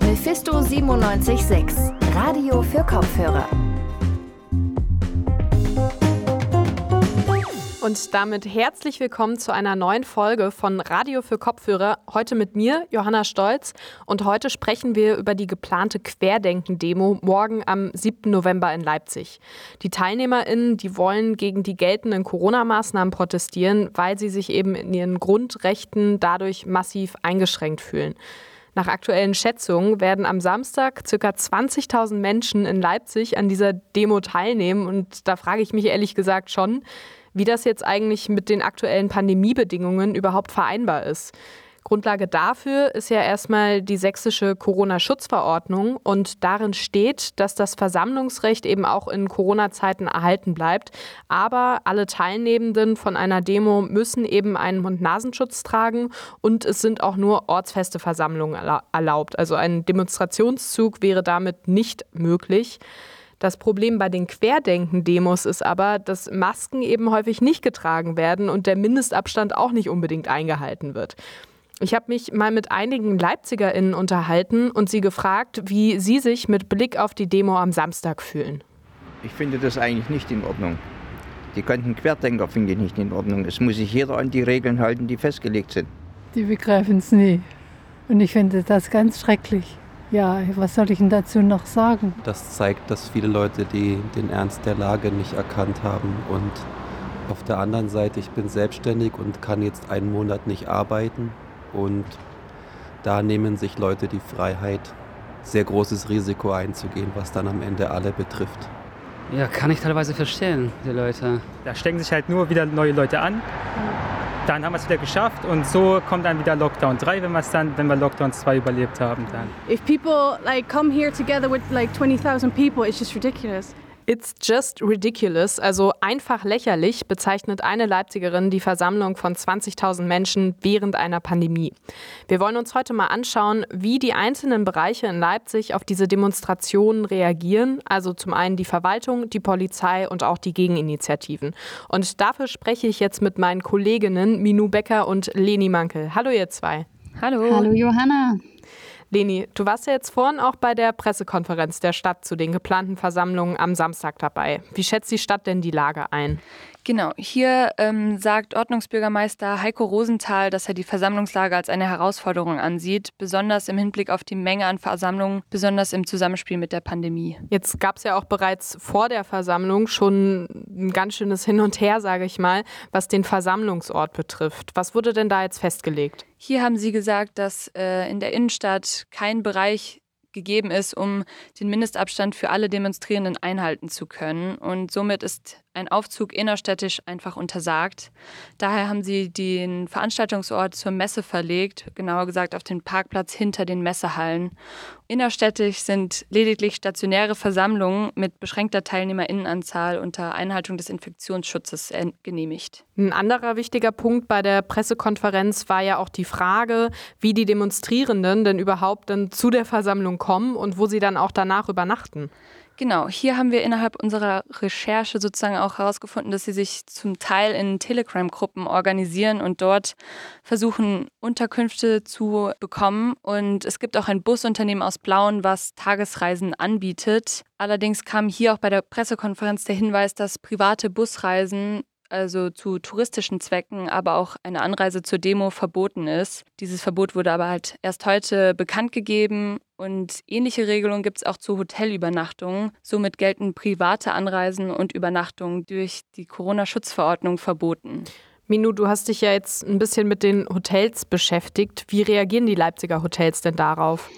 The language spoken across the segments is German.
Mephisto 976, Radio für Kopfhörer. Und damit herzlich willkommen zu einer neuen Folge von Radio für Kopfhörer. Heute mit mir, Johanna Stolz. Und heute sprechen wir über die geplante Querdenken-Demo morgen am 7. November in Leipzig. Die TeilnehmerInnen, die wollen gegen die geltenden Corona-Maßnahmen protestieren, weil sie sich eben in ihren Grundrechten dadurch massiv eingeschränkt fühlen. Nach aktuellen Schätzungen werden am Samstag ca. 20.000 Menschen in Leipzig an dieser Demo teilnehmen. Und da frage ich mich ehrlich gesagt schon, wie das jetzt eigentlich mit den aktuellen Pandemiebedingungen überhaupt vereinbar ist. Grundlage dafür ist ja erstmal die sächsische Corona-Schutzverordnung und darin steht, dass das Versammlungsrecht eben auch in Corona-Zeiten erhalten bleibt. Aber alle Teilnehmenden von einer Demo müssen eben einen Mund-Nasenschutz tragen und es sind auch nur ortsfeste Versammlungen erlaubt. Also ein Demonstrationszug wäre damit nicht möglich. Das Problem bei den Querdenken-Demos ist aber, dass Masken eben häufig nicht getragen werden und der Mindestabstand auch nicht unbedingt eingehalten wird. Ich habe mich mal mit einigen LeipzigerInnen unterhalten und sie gefragt, wie sie sich mit Blick auf die Demo am Samstag fühlen. Ich finde das eigentlich nicht in Ordnung. Die ganzen Querdenker finde ich nicht in Ordnung. Es muss sich jeder an die Regeln halten, die festgelegt sind. Die begreifen es nie. Und ich finde das ganz schrecklich. Ja, was soll ich denn dazu noch sagen? Das zeigt, dass viele Leute die, den Ernst der Lage nicht erkannt haben. Und auf der anderen Seite, ich bin selbstständig und kann jetzt einen Monat nicht arbeiten. Und da nehmen sich Leute die Freiheit, sehr großes Risiko einzugehen, was dann am Ende alle betrifft. Ja, kann ich teilweise verstehen, die Leute. Da stecken sich halt nur wieder neue Leute an dann haben wir es wieder geschafft und so kommt dann wieder Lockdown 3, wenn wir es dann, wenn wir Lockdown 2 überlebt haben dann. If people like come here together with like 20,000 people, it's just ridiculous. It's just ridiculous, also einfach lächerlich, bezeichnet eine Leipzigerin die Versammlung von 20.000 Menschen während einer Pandemie. Wir wollen uns heute mal anschauen, wie die einzelnen Bereiche in Leipzig auf diese Demonstrationen reagieren, also zum einen die Verwaltung, die Polizei und auch die Gegeninitiativen. Und dafür spreche ich jetzt mit meinen Kolleginnen Minu Becker und Leni Mankel. Hallo ihr zwei. Hallo. Hallo Johanna. Leni, du warst ja jetzt vorhin auch bei der Pressekonferenz der Stadt zu den geplanten Versammlungen am Samstag dabei. Wie schätzt die Stadt denn die Lage ein? Genau, hier ähm, sagt Ordnungsbürgermeister Heiko Rosenthal, dass er die Versammlungslage als eine Herausforderung ansieht, besonders im Hinblick auf die Menge an Versammlungen, besonders im Zusammenspiel mit der Pandemie. Jetzt gab es ja auch bereits vor der Versammlung schon ein ganz schönes Hin und Her, sage ich mal, was den Versammlungsort betrifft. Was wurde denn da jetzt festgelegt? Hier haben Sie gesagt, dass äh, in der Innenstadt kein Bereich gegeben ist, um den Mindestabstand für alle Demonstrierenden einhalten zu können. Und somit ist ein Aufzug innerstädtisch einfach untersagt. Daher haben sie den Veranstaltungsort zur Messe verlegt, genauer gesagt auf den Parkplatz hinter den Messehallen. Innerstädtisch sind lediglich stationäre Versammlungen mit beschränkter Teilnehmerinnenanzahl unter Einhaltung des Infektionsschutzes genehmigt. Ein anderer wichtiger Punkt bei der Pressekonferenz war ja auch die Frage, wie die Demonstrierenden denn überhaupt dann zu der Versammlung kommen und wo sie dann auch danach übernachten. Genau, hier haben wir innerhalb unserer Recherche sozusagen auch herausgefunden, dass sie sich zum Teil in Telegram-Gruppen organisieren und dort versuchen, Unterkünfte zu bekommen. Und es gibt auch ein Busunternehmen aus Blauen, was Tagesreisen anbietet. Allerdings kam hier auch bei der Pressekonferenz der Hinweis, dass private Busreisen also zu touristischen Zwecken, aber auch eine Anreise zur Demo verboten ist. Dieses Verbot wurde aber halt erst heute bekannt gegeben und ähnliche Regelungen gibt es auch zu Hotelübernachtungen. Somit gelten private Anreisen und Übernachtungen durch die Corona-Schutzverordnung verboten. Minu, du hast dich ja jetzt ein bisschen mit den Hotels beschäftigt. Wie reagieren die Leipziger Hotels denn darauf?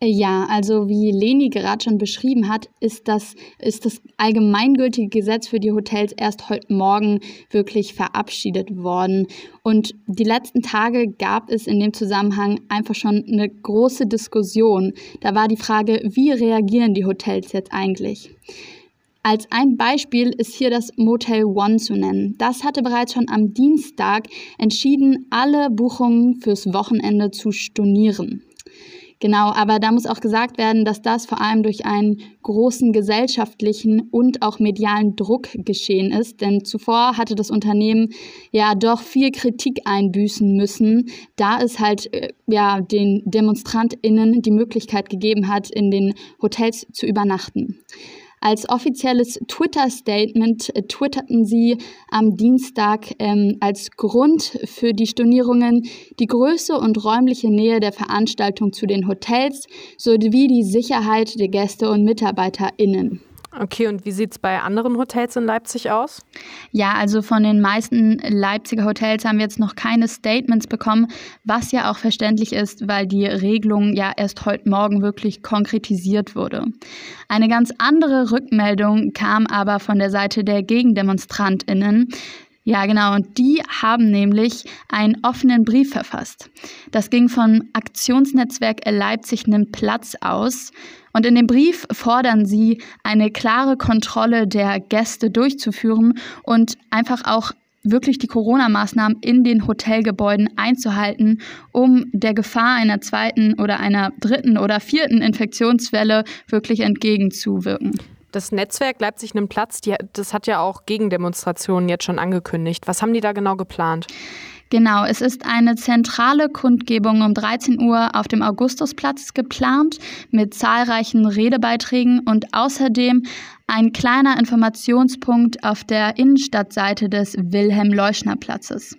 Äh, ja, also wie Leni gerade schon beschrieben hat, ist das, ist das allgemeingültige Gesetz für die Hotels erst heute Morgen wirklich verabschiedet worden. Und die letzten Tage gab es in dem Zusammenhang einfach schon eine große Diskussion. Da war die Frage, wie reagieren die Hotels jetzt eigentlich? Als ein Beispiel ist hier das Motel One zu nennen. Das hatte bereits schon am Dienstag entschieden, alle Buchungen fürs Wochenende zu stornieren. Genau, aber da muss auch gesagt werden, dass das vor allem durch einen großen gesellschaftlichen und auch medialen Druck geschehen ist. Denn zuvor hatte das Unternehmen ja doch viel Kritik einbüßen müssen, da es halt äh, ja den DemonstrantInnen die Möglichkeit gegeben hat, in den Hotels zu übernachten. Als offizielles Twitter-Statement äh, twitterten sie am Dienstag ähm, als Grund für die Stornierungen die Größe und räumliche Nähe der Veranstaltung zu den Hotels sowie die Sicherheit der Gäste und MitarbeiterInnen. Okay, und wie sieht es bei anderen Hotels in Leipzig aus? Ja, also von den meisten Leipziger Hotels haben wir jetzt noch keine Statements bekommen, was ja auch verständlich ist, weil die Regelung ja erst heute Morgen wirklich konkretisiert wurde. Eine ganz andere Rückmeldung kam aber von der Seite der GegendemonstrantInnen. Ja, genau. Und die haben nämlich einen offenen Brief verfasst. Das ging von Aktionsnetzwerk Leipzig nimmt Platz aus. Und in dem Brief fordern sie, eine klare Kontrolle der Gäste durchzuführen und einfach auch wirklich die Corona-Maßnahmen in den Hotelgebäuden einzuhalten, um der Gefahr einer zweiten oder einer dritten oder vierten Infektionswelle wirklich entgegenzuwirken. Das Netzwerk Leipzig nimmt Platz, die, das hat ja auch Gegendemonstrationen jetzt schon angekündigt. Was haben die da genau geplant? Genau, es ist eine zentrale Kundgebung um 13 Uhr auf dem Augustusplatz geplant mit zahlreichen Redebeiträgen und außerdem ein kleiner Informationspunkt auf der Innenstadtseite des Wilhelm-Leuschner-Platzes.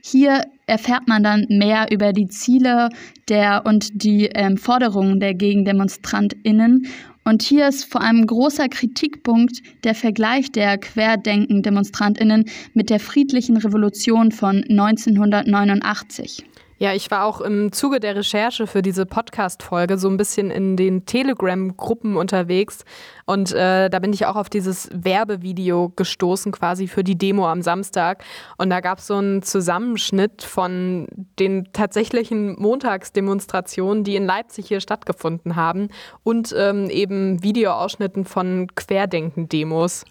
Hier erfährt man dann mehr über die Ziele der und die ähm, Forderungen der GegendemonstrantInnen und hier ist vor allem großer Kritikpunkt der Vergleich der Querdenken-DemonstrantInnen mit der friedlichen Revolution von 1989. Ja, ich war auch im Zuge der Recherche für diese Podcast-Folge so ein bisschen in den Telegram-Gruppen unterwegs. Und äh, da bin ich auch auf dieses Werbevideo gestoßen, quasi für die Demo am Samstag. Und da gab es so einen Zusammenschnitt von den tatsächlichen Montagsdemonstrationen, die in Leipzig hier stattgefunden haben. Und ähm, eben Videoausschnitten von Querdenken-Demos.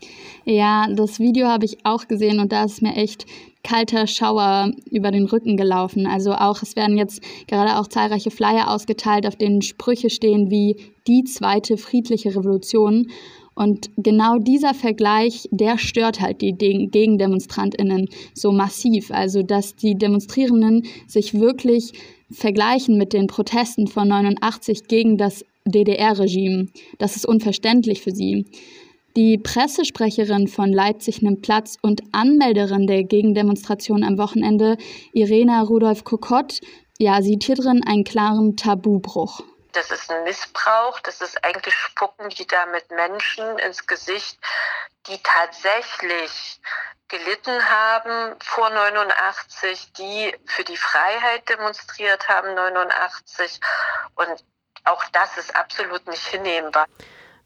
Ja, das Video habe ich auch gesehen und da ist mir echt kalter Schauer über den Rücken gelaufen. Also auch, es werden jetzt gerade auch zahlreiche Flyer ausgeteilt, auf denen Sprüche stehen wie die zweite friedliche Revolution. Und genau dieser Vergleich, der stört halt die Gegendemonstrantinnen so massiv. Also, dass die Demonstrierenden sich wirklich vergleichen mit den Protesten von 89 gegen das DDR-Regime. Das ist unverständlich für sie. Die Pressesprecherin von Leipzig nimmt Platz und Anmelderin der Gegendemonstration am Wochenende, Irena Rudolf Kokott, ja, sieht hier drin einen klaren Tabubruch. Das ist ein Missbrauch, das ist eigentlich Spucken, die da mit Menschen ins Gesicht, die tatsächlich gelitten haben vor 89, die für die Freiheit demonstriert haben 89 und auch das ist absolut nicht hinnehmbar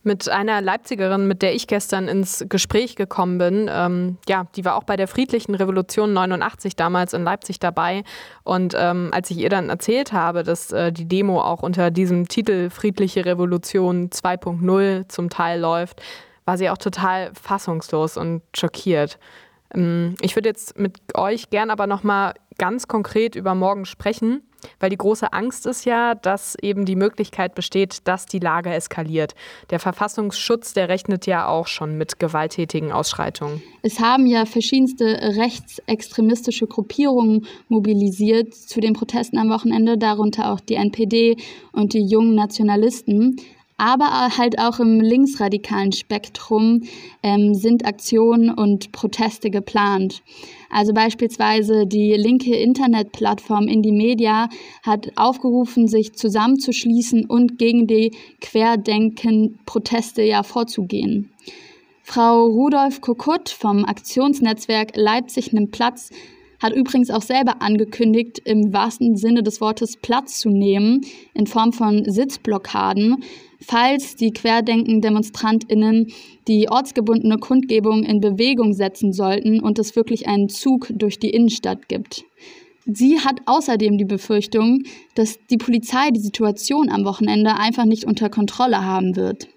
mit einer Leipzigerin, mit der ich gestern ins Gespräch gekommen bin. Ähm, ja, die war auch bei der Friedlichen Revolution 89 damals in Leipzig dabei. Und ähm, als ich ihr dann erzählt habe, dass äh, die Demo auch unter diesem Titel Friedliche Revolution 2.0 zum Teil läuft, war sie auch total fassungslos und schockiert. Ähm, ich würde jetzt mit euch gern aber nochmal ganz konkret über morgen sprechen. Weil die große Angst ist ja, dass eben die Möglichkeit besteht, dass die Lage eskaliert. Der Verfassungsschutz, der rechnet ja auch schon mit gewalttätigen Ausschreitungen. Es haben ja verschiedenste rechtsextremistische Gruppierungen mobilisiert zu den Protesten am Wochenende, darunter auch die NPD und die jungen Nationalisten. Aber halt auch im linksradikalen Spektrum ähm, sind Aktionen und Proteste geplant. Also beispielsweise die linke Internetplattform Indie Media hat aufgerufen, sich zusammenzuschließen und gegen die Querdenken-Proteste ja vorzugehen. Frau Rudolf Kokut vom Aktionsnetzwerk Leipzig nimmt Platz hat übrigens auch selber angekündigt, im wahrsten Sinne des Wortes Platz zu nehmen in Form von Sitzblockaden, falls die Querdenken-DemonstrantInnen die ortsgebundene Kundgebung in Bewegung setzen sollten und es wirklich einen Zug durch die Innenstadt gibt. Sie hat außerdem die Befürchtung, dass die Polizei die Situation am Wochenende einfach nicht unter Kontrolle haben wird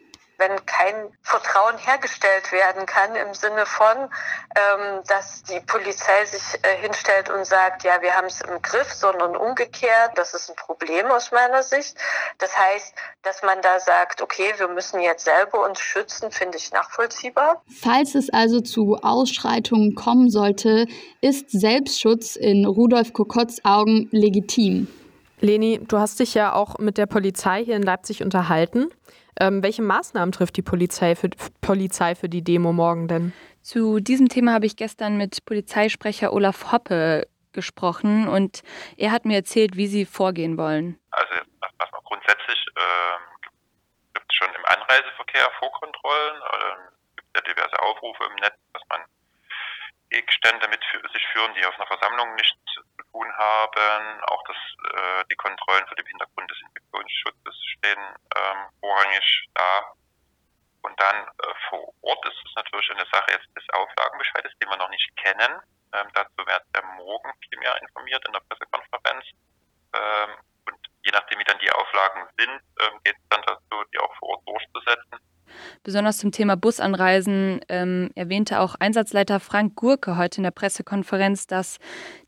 wenn kein Vertrauen hergestellt werden kann im Sinne von, ähm, dass die Polizei sich äh, hinstellt und sagt, ja, wir haben es im Griff, sondern umgekehrt, das ist ein Problem aus meiner Sicht. Das heißt, dass man da sagt, okay, wir müssen jetzt selber uns schützen, finde ich nachvollziehbar. Falls es also zu Ausschreitungen kommen sollte, ist Selbstschutz in Rudolf Kokotts Augen legitim. Leni, du hast dich ja auch mit der Polizei hier in Leipzig unterhalten. Ähm, welche Maßnahmen trifft die Polizei für, Polizei für die Demo morgen denn? Zu diesem Thema habe ich gestern mit Polizeisprecher Olaf Hoppe gesprochen und er hat mir erzählt, wie sie vorgehen wollen. Also erstmal grundsätzlich äh, gibt es schon im Anreiseverkehr Vorkontrollen. Äh, gibt ja diverse Aufrufe im Netz, dass man Gegenstände mit sich führen, die auf einer Versammlung nichts zu tun haben. Auch das, äh, die Kontrollen für den Hintergrund des Infektionsschutzes stehen ähm, vorrangig da. Und dann äh, vor Ort ist es natürlich eine Sache jetzt des Auflagenbescheides, den wir noch nicht kennen. Ähm, dazu wird der morgen viel mehr informiert in der Pressekonferenz. Ähm, und je nachdem, wie dann die Auflagen sind, ähm, geht es dann dazu, die auch vor Ort durchzusetzen. Besonders zum Thema Busanreisen ähm, erwähnte auch Einsatzleiter Frank Gurke heute in der Pressekonferenz, dass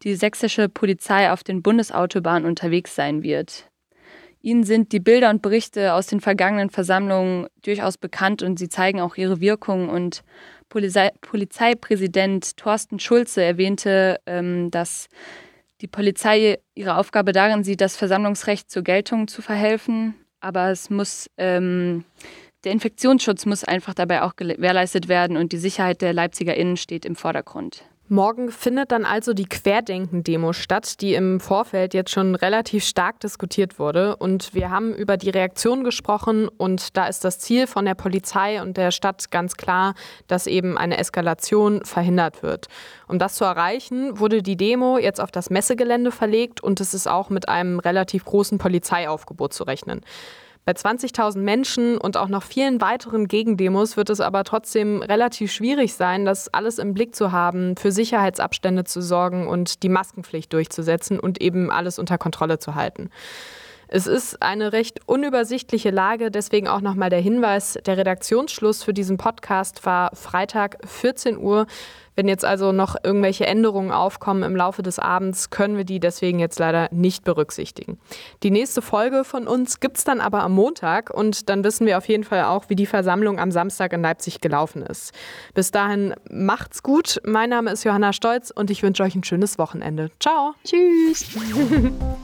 die sächsische Polizei auf den Bundesautobahnen unterwegs sein wird. Ihnen sind die Bilder und Berichte aus den vergangenen Versammlungen durchaus bekannt und sie zeigen auch ihre Wirkung. Und Polizei Polizeipräsident Thorsten Schulze erwähnte, ähm, dass die Polizei ihre Aufgabe darin sieht, das Versammlungsrecht zur Geltung zu verhelfen. Aber es muss ähm, der Infektionsschutz muss einfach dabei auch gewährleistet werden und die Sicherheit der LeipzigerInnen steht im Vordergrund. Morgen findet dann also die Querdenken-Demo statt, die im Vorfeld jetzt schon relativ stark diskutiert wurde. Und wir haben über die Reaktion gesprochen und da ist das Ziel von der Polizei und der Stadt ganz klar, dass eben eine Eskalation verhindert wird. Um das zu erreichen, wurde die Demo jetzt auf das Messegelände verlegt und es ist auch mit einem relativ großen Polizeiaufgebot zu rechnen. Bei 20.000 Menschen und auch noch vielen weiteren Gegendemos wird es aber trotzdem relativ schwierig sein, das alles im Blick zu haben, für Sicherheitsabstände zu sorgen und die Maskenpflicht durchzusetzen und eben alles unter Kontrolle zu halten. Es ist eine recht unübersichtliche Lage, deswegen auch nochmal der Hinweis, der Redaktionsschluss für diesen Podcast war Freitag 14 Uhr. Wenn jetzt also noch irgendwelche Änderungen aufkommen im Laufe des Abends, können wir die deswegen jetzt leider nicht berücksichtigen. Die nächste Folge von uns gibt es dann aber am Montag und dann wissen wir auf jeden Fall auch, wie die Versammlung am Samstag in Leipzig gelaufen ist. Bis dahin macht's gut. Mein Name ist Johanna Stolz und ich wünsche euch ein schönes Wochenende. Ciao. Tschüss.